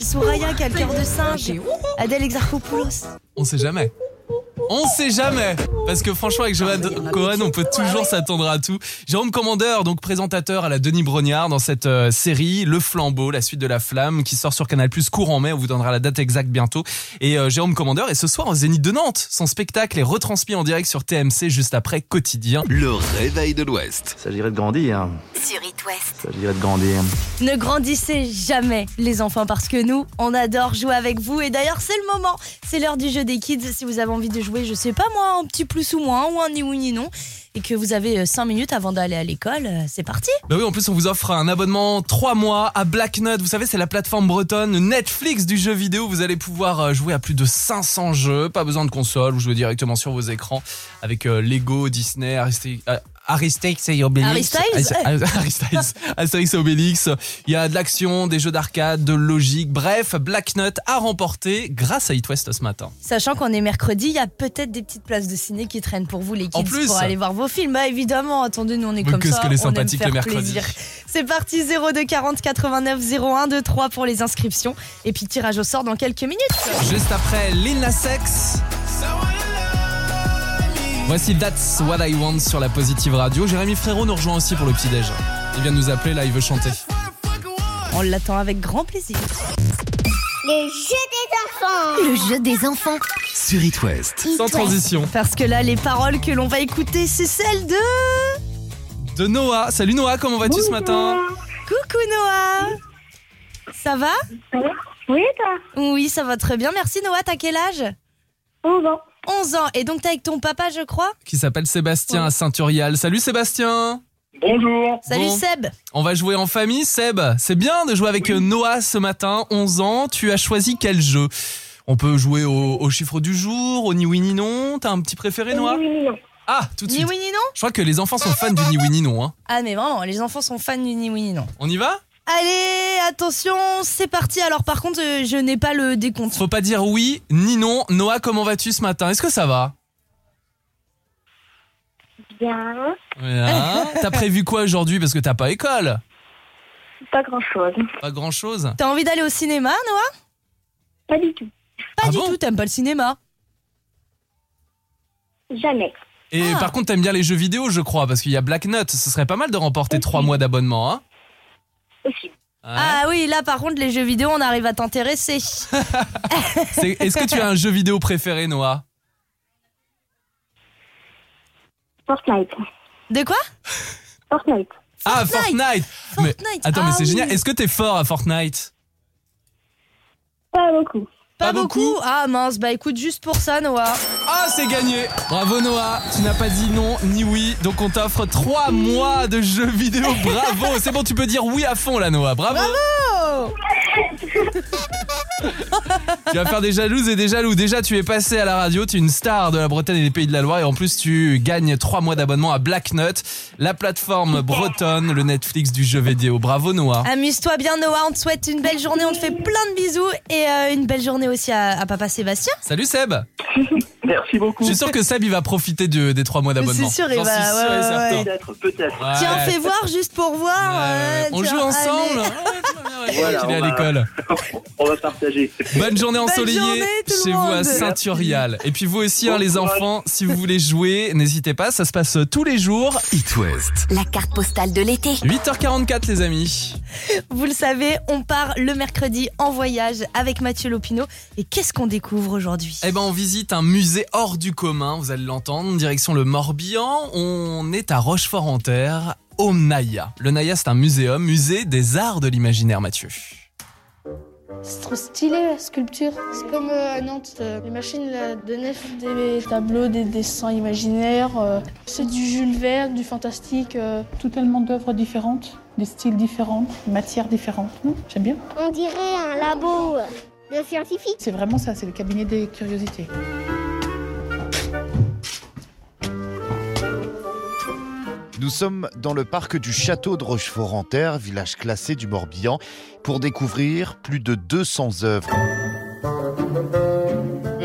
Soraya qui a le cœur de singe. Adèle Exarchopoulos. On sait jamais. On sait jamais Parce que franchement avec Johan Cohen on peut toujours s'attendre à tout. Jérôme Commandeur donc présentateur à la Denis Brognard dans cette euh, série Le Flambeau, la suite de la flamme qui sort sur Canal Plus courant mai, on vous donnera la date exacte bientôt. Et euh, Jérôme Commandeur est ce soir au Zénith de Nantes. Son spectacle est retransmis en direct sur TMC juste après Quotidien. Le réveil de l'Ouest. Il s'agirait de grandir. Sur It West. Il s'agirait de grandir. Ne grandissez jamais les enfants parce que nous, on adore jouer avec vous. Et d'ailleurs, c'est le moment. C'est l'heure du jeu des kids. Si vous avez envie de jouer, je sais pas moi, un petit plus ou moins, ou un ni oui ni non, et que vous avez 5 minutes avant d'aller à l'école, euh, c'est parti. Bah oui, en plus on vous offre un abonnement 3 mois à Black Nut. Vous savez, c'est la plateforme bretonne Netflix du jeu vidéo. Vous allez pouvoir euh, jouer à plus de 500 jeux. Pas besoin de console, vous jouez directement sur vos écrans avec euh, Lego, Disney, Euh, Aristix et Obélix. Harry Styles Harry Styles. Et Obélix. Il y a de l'action, des jeux d'arcade, de logique. Bref, Black Nut a remporté grâce à It West ce matin. Sachant qu'on est mercredi, il y a peut-être des petites places de ciné qui traînent pour vous, les kids, plus pour aller voir vos films. Bah évidemment, attendez, nous on est comme qu'est-ce ça. qu'elle est on aime sympathique le faire mercredi. plaisir. C'est parti, 02 40 89 01 23 pour les inscriptions. Et puis tirage au sort dans quelques minutes. Juste après Lil Nas X. Voici That's What I Want sur la Positive Radio. Jérémy Frérot nous rejoint aussi pour le petit-déj. Il vient de nous appeler, là il veut chanter. On l'attend avec grand plaisir. Le jeu des enfants. Le jeu des enfants. Sur It West. Sans transition. Parce que là, les paroles que l'on va écouter, c'est celles de... De Noah. Salut Noah, comment vas-tu ce matin Coucou Noah Ça va Oui, toi Oui, ça va très bien. Merci Noah, t'as quel âge? 11 ans. 11 ans. Et donc t'es avec ton papa, je crois Qui s'appelle Sébastien à Saint-Urial. Salut Sébastien Bonjour. Salut Bon. Seb On va jouer en famille. Seb, c'est bien de jouer avec euh, Noah ce matin, 11 ans. Tu as choisi quel jeu? On peut jouer au, au chiffre du jour, au ni oui ni non. T'as un petit préféré Noah? Oui, oui, non. Ah, tout de Ni suite. oui ni non? Je crois que les enfants sont fans du ni oui ni non. Hein. Ah mais vraiment, les enfants sont fans du ni oui ni non. On y va? Allez, attention, c'est parti. Alors par contre, euh, je n'ai pas le décompte. Faut pas dire oui ni non. Noah, comment vas-tu ce matin? Est-ce que ça va? Bien. Voilà. T'as prévu quoi aujourd'hui? Parce que t'as pas école Pas grand-chose. Pas grand chose. T'as envie d'aller au cinéma, Noah? Pas du tout. Pas Ah du bon? tout, t'aimes pas le cinéma Jamais. Et Ah. par contre, t'aimes bien les jeux vidéo, je crois, parce qu'il y a Black Nut. Ce serait pas mal de remporter trois mois d'abonnement, hein Ah oui, là par contre, les jeux vidéo, on arrive à t'intéresser. C'est- Est-ce que tu as un jeu vidéo préféré, Noah? Fortnite. De quoi? Fortnite. Ah, Fortnite Mais Fortnite, attends, mais ah c'est oui. génial. Est-ce que t'es fort à Fortnite? Pas beaucoup. Pas, Pas beaucoup. beaucoup? Ah mince, bah écoute, juste pour ça, Noah. Ah, c'est gagné Bravo, Noah. Tu n'as pas dit non ni oui, donc on t'offre trois mois de jeux vidéo. Bravo C'est bon, tu peux dire oui à fond, là, Noah. Bravo Bravo Tu vas faire des jalouses et des jaloux. Déjà, tu es passé à la radio, tu es une star de la Bretagne et des Pays de la Loire, et en plus, tu gagnes trois mois d'abonnement à Black Nut, la plateforme bretonne, le Netflix du jeu vidéo. Bravo, Noah. Amuse-toi bien, Noah. On te souhaite une belle journée. On te fait plein de bisous. Et euh, une belle journée aussi à, à papa Sébastien. Salut Seb Merci beaucoup. Je suis sûr que Seb, il va profiter de- des trois mois d'abonnement. C'est sûr, il va- ouais, ouais, ouais. Peut-être, peut-être. Ouais. Tiens, fais voir juste pour voir. Ouais, euh, on tiens, joue ensemble. Voilà, qu'il est à on va- l'école. On va partager. Bonne journée Bonne ensoleillée journée, chez vous à. Saint-Urial. Et puis vous aussi, hein, les enfants, si vous voulez jouer, n'hésitez pas, ça se passe tous les jours. It West. La carte postale de l'été. 8h44 les amis. Vous le savez, on part le mercredi en voyage avec Mathieu Lopineau. Et qu'est-ce qu'on découvre aujourd'hui? Eh ben on visite un musée hors du commun, vous allez l'entendre, direction le Morbihan. On est à Rochefort-en-Terre, au Naya. Le Naya c'est un muséum, musée des arts de l'imaginaire Mathieu. C'est trop stylé la sculpture. C'est comme euh, à Nantes, euh, les machines là, de neuf, des tableaux, des dessins imaginaires. euh. C'est du Jules Verne, du fantastique. euh. Tout tellement d'œuvres différentes, des styles différents, des matières différentes. J'aime bien. On dirait un labo de scientifiques. C'est vraiment ça, c'est le cabinet des curiosités. Nous sommes dans le parc du château de Rochefort-en-Terre, village classé du Morbihan, pour découvrir plus de 200 œuvres.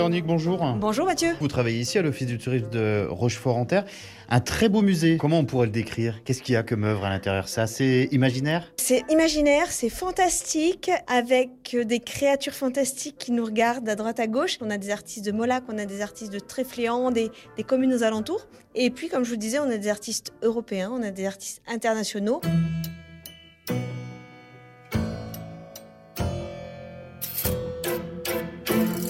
Véronique, bonjour. Bonjour Mathieu. Vous travaillez ici à l'Office du tourisme de Rochefort-en-Terre. Un très beau musée. Comment on pourrait le décrire? Qu'est-ce qu'il y a comme œuvre à l'intérieur? C'est assez imaginaire? C'est imaginaire, c'est fantastique, avec des créatures fantastiques qui nous regardent à droite à gauche. On a des artistes de Molac, on a des artistes de Tréfléan, des, des communes aux alentours. Et puis, comme je vous disais, on a des artistes européens, on a des artistes internationaux.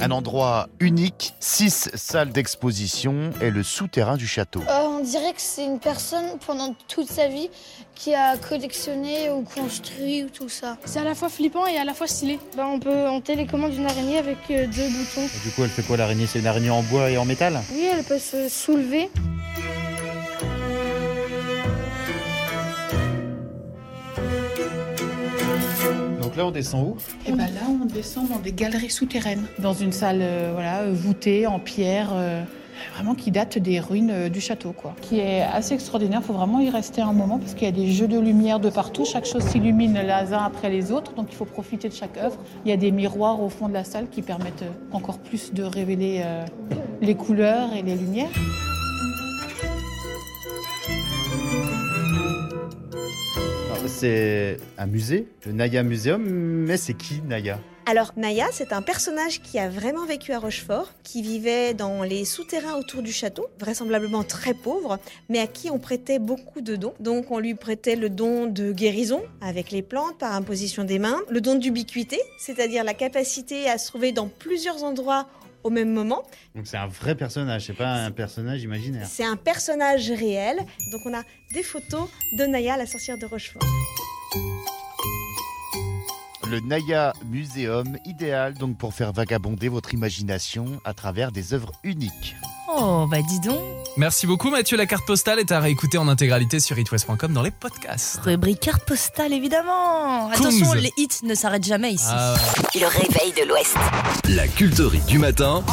Un endroit unique, six salles d'exposition et le souterrain du château. Euh, on dirait que c'est une personne pendant toute sa vie qui a collectionné ou construit ou tout ça. C'est à la fois flippant et à la fois stylé. Bah, on peut on télécommande une araignée avec euh, deux boutons. Du coup, elle fait quoi l'araignée? C'est une araignée en bois et en métal? Oui, elle peut se soulever. Là, on descend où? Et ben là, on descend dans des galeries souterraines, dans une salle euh, euh, voûtée en pierre, euh, vraiment qui date des ruines du château, quoi. Qui est assez extraordinaire. Il faut vraiment y rester un moment parce qu'il y a des jeux de lumière de partout. Chaque chose s'illumine les uns après les autres, donc il faut profiter de chaque œuvre. Il y a des miroirs au fond de la salle qui permettent encore plus de révéler les couleurs et les lumières. C'est un musée, le Naya Museum, mais c'est qui Naya? Alors, Naya, c'est un personnage qui a vraiment vécu à Rochefort, qui vivait dans les souterrains autour du château, vraisemblablement très pauvre, mais à qui on prêtait beaucoup de dons. Donc, on lui prêtait le don de guérison avec les plantes par imposition des mains, le don d'ubiquité, c'est-à-dire la capacité à se trouver dans plusieurs endroits au même moment. Donc c'est un vrai personnage, c'est pas un personnage imaginaire. C'est un personnage réel. Donc, on a des photos de Naya, la sorcière de Rochefort. Le Naya Museum, idéal donc pour faire vagabonder votre imagination à travers des œuvres uniques. Oh, bah dis donc. Merci beaucoup Mathieu, la carte postale est à réécouter en intégralité sur itwest.com dans les podcasts. Rubrique carte postale, évidemment. Attention, les hits ne s'arrêtent jamais ici. Ah. Le réveil de l'Ouest. La culterie du matin.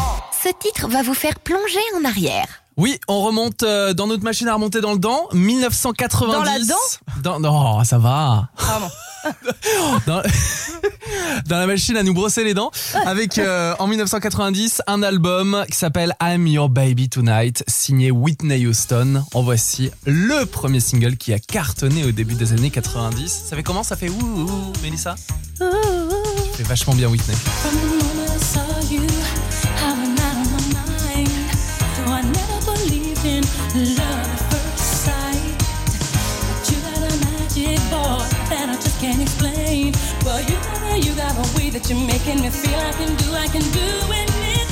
Ce titre va vous faire plonger en arrière. Oui, on remonte euh, dans notre machine à remonter dans le dent, 1990. Dans la dent Dans- Non, ça va. Pardon. dans, dans la machine à nous brosser les dents avec euh, en 1990 un album qui s'appelle I'm Your Baby Tonight signé Whitney Houston. En voici le premier single qui a cartonné au début des années 90. Ça fait comment? Ça fait ouh, ouh Mélissa? Ça fait vachement bien Whitney. From the can't explain. But you you got a way that you're making me feel I can do, I can do anything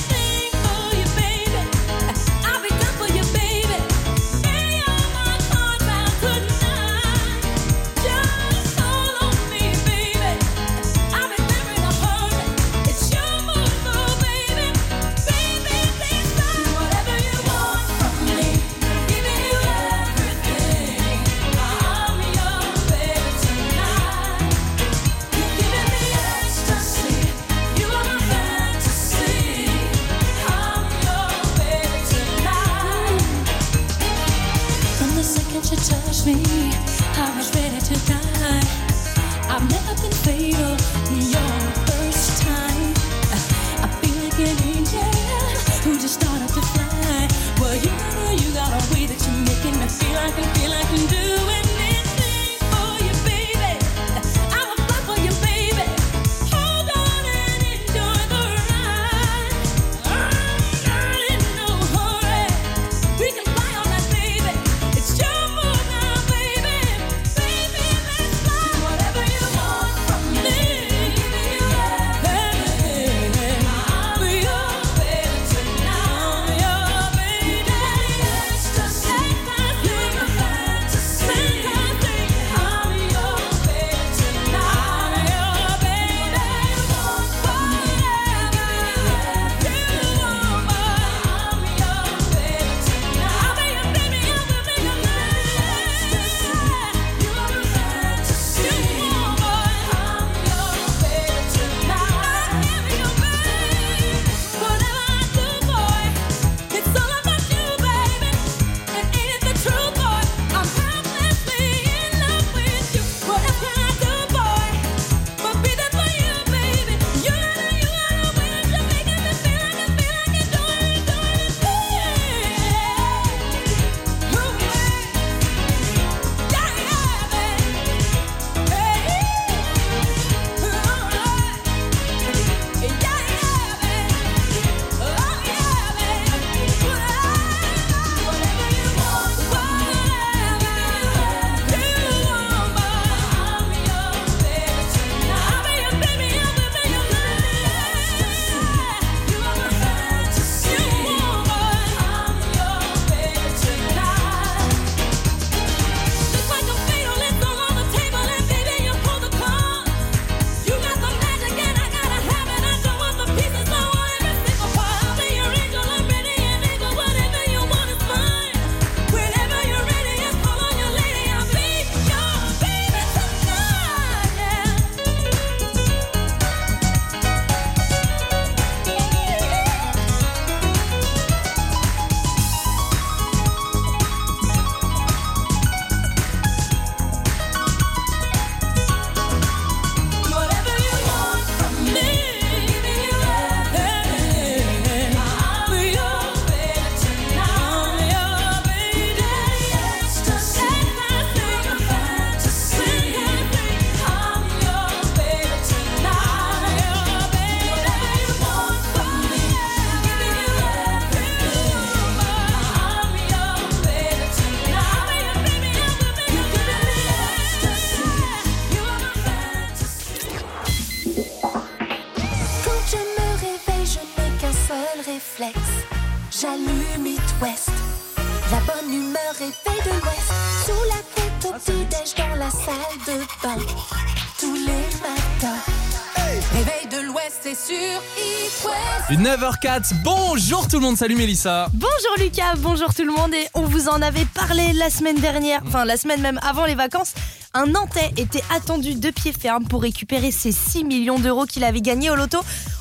sur. Une 9h04, bonjour tout le monde, salut Mélissa Bonjour Lucas, bonjour tout le monde et on vous en avait parlé la semaine dernière, enfin la semaine même avant les vacances. Un Nantais était attendu de pied ferme pour récupérer ses 6 millions d'euros qu'il avait gagnés au loto.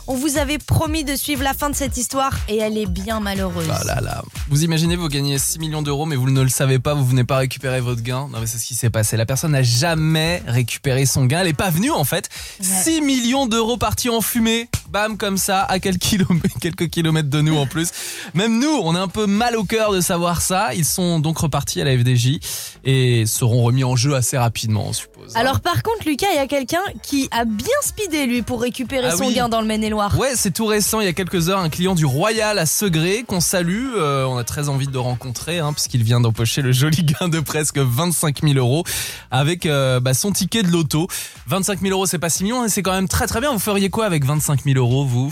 On vous avait promis de suivre la fin de cette histoire et elle est bien malheureuse. Ah là là. Vous imaginez, vous gagnez 6 millions d'euros, mais vous ne le savez pas, vous venez pas récupérer votre gain. Non, mais c'est ce qui s'est passé. La personne n'a jamais récupéré son gain. Elle est pas venue, en fait. 6 millions d'euros partis en fumée. Bam, comme ça, à quelques kilomètres, quelques kilomètres de nous en plus. Même nous, on a un peu mal au cœur de savoir ça. Ils sont donc repartis à la FDJ et seront remis en jeu assez rapidement, on suppose. Alors par contre Lucas, il y a quelqu'un qui a bien speedé lui pour récupérer Ah son oui. gain dans le Maine-et-Loire. Ouais, c'est tout récent, il y a quelques heures, un client du Royal à Segré qu'on salue. Euh, on a très envie de le rencontrer, hein, puisqu'il vient d'empocher le joli gain de presque 25 000 euros avec euh, bah, son ticket de loto. 25 000 euros, c'est pas 6 millions, mais c'est quand même très très bien. Vous feriez quoi avec 25 000 euros, vous?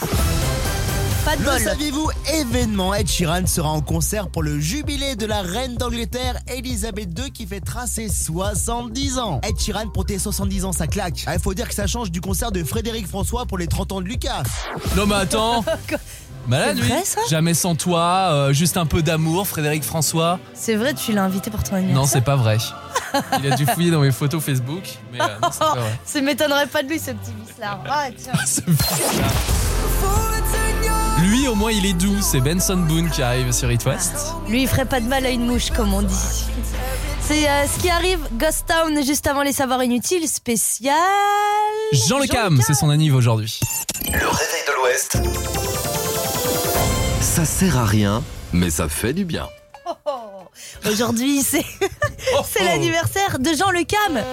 Pas de Le bol. saviez-vous Événement Ed Sheeran sera en concert pour le jubilé de la reine d'Angleterre Elisabeth II qui fêtera ses 70 ans. Ed Sheeran pour tes 70 ans, ça claque. Ah, Il faut dire que ça change du concert de Frédéric François pour les 30 ans de Lucas. Non mais attends Malade lui vrai, ça Jamais sans toi, euh, juste un peu d'amour, Frédéric François. C'est vrai, tu l'as invité pour ton anniversaire. Non, c'est pas vrai. Il a dû fouiller dans mes photos Facebook, mais euh, non, c'est pas vrai. Ça m'étonnerait pas de lui ce petit vicelard. Ah tiens. Lui, au moins, il est doux. C'est Benson Boone qui arrive sur It West. Lui, il ferait pas de mal à une mouche, comme on dit. C'est euh, ce qui arrive, Ghost Town, juste avant les savoirs inutiles, spécial. Jean Le Cam, c'est son anniv aujourd'hui. Le réveil de l'Ouest. Ça sert à rien, mais ça fait du bien. Aujourd'hui, c'est c'est l'anniversaire de Jean Le Cam.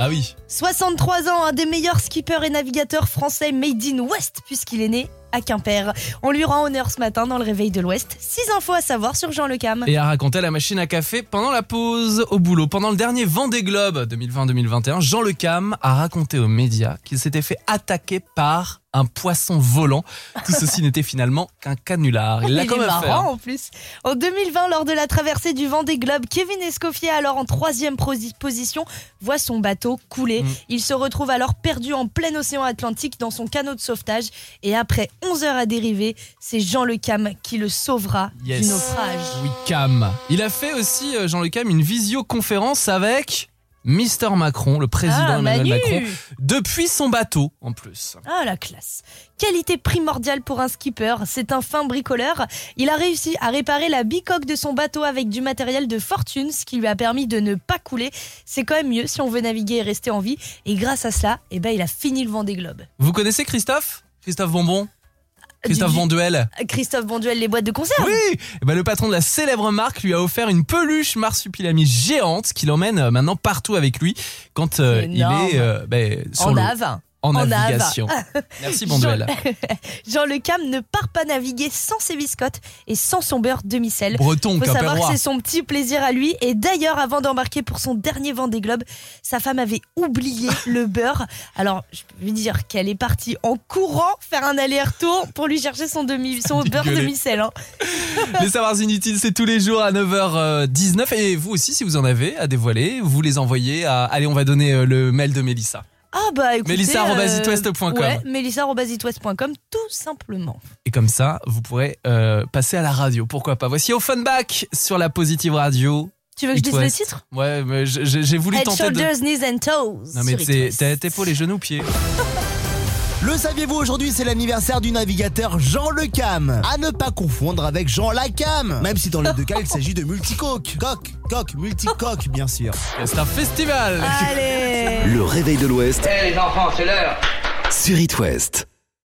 Ah oui. 63 ans, un des meilleurs skippers et navigateurs français made in West, puisqu'il est né à Quimper. On lui rend honneur ce matin dans le réveil de l'Ouest. Six infos à savoir sur Jean Le Cam. Et à raconter la machine à café pendant la pause au boulot. Pendant le dernier Vendée Globe 2020-2021, Jean Le Cam a raconté aux médias qu'il s'était fait attaquer par un poisson volant. Tout ceci n'était finalement qu'un canular. Il l'a quand même fait. hein. en plus. En 2020, lors de la traversée du Vendée Globe, Kevin Escoffier, alors en troisième position, voit son bateau couler. Mm. Il se retrouve alors perdu en plein océan Atlantique dans son canot de sauvetage. Et après 11 heures à dériver, c'est Jean Le Cam qui le sauvera Yes. du naufrage. Oui, Cam. Il a fait aussi, euh, Jean Le Cam, une visioconférence avec Mister Macron, le président Ah, Emmanuel Manu. Macron, depuis son bateau en plus. Ah la classe. Qualité primordiale pour un skipper, c'est un fin bricoleur. Il a réussi à réparer la bicoque de son bateau avec du matériel de fortune, ce qui lui a permis de ne pas couler. C'est quand même mieux si on veut naviguer et rester en vie. Et grâce à cela, eh ben, il a fini le Vendée Globe. Vous connaissez Christophe? Christophe Bonbon? Christophe Du- Bonduel Christophe Bonduel, les boîtes de conserve Oui Eh ben, Le patron de la célèbre marque lui a offert une peluche marsupilami géante qu'il emmène euh, maintenant partout avec lui quand euh, il est euh, ben, sur En l'eau. Ave. En En navigation. Merci Bonduel. Jean Le Cam ne part pas naviguer sans ses biscottes et sans son beurre demi-sel. Breton, Faut savoir que c'est son petit plaisir à lui. Et d'ailleurs, avant d'embarquer pour son dernier Vendée Globe, sa femme avait oublié le beurre. Alors, je peux lui dire qu'elle est partie en courant faire un aller-retour pour lui chercher son, demi, son beurre demi-sel. hein. Les savoirs inutiles, c'est tous les jours à 9h19. Et vous aussi, si vous en avez à dévoiler, vous les envoyez à... Allez, on va donner euh, le mail de Mélissa. Ah bah écoutez... Mélissa@itwest.com. Ouais, mélissa.itwest.com, tout simplement. Et comme ça, vous pourrez euh, passer à la radio. Pourquoi pas? Voici Offenbach sur la Positive Radio. Tu veux que je dise le titre Ouais, mais j'ai voulu Head, tenter de... shoulders, knees and toes. Non mais c'est t'es pour les genoux, pieds? Le saviez-vous aujourd'hui c'est l'anniversaire du navigateur Jean Le Cam À ne pas confondre avec Jean Lacam. Même si dans les deux cas il s'agit de multicoque. Coque, coque, multicoque bien sûr. C'est un festival. Allez. Le réveil de l'Ouest. Eh les enfants, c'est l'heure. Sur It West.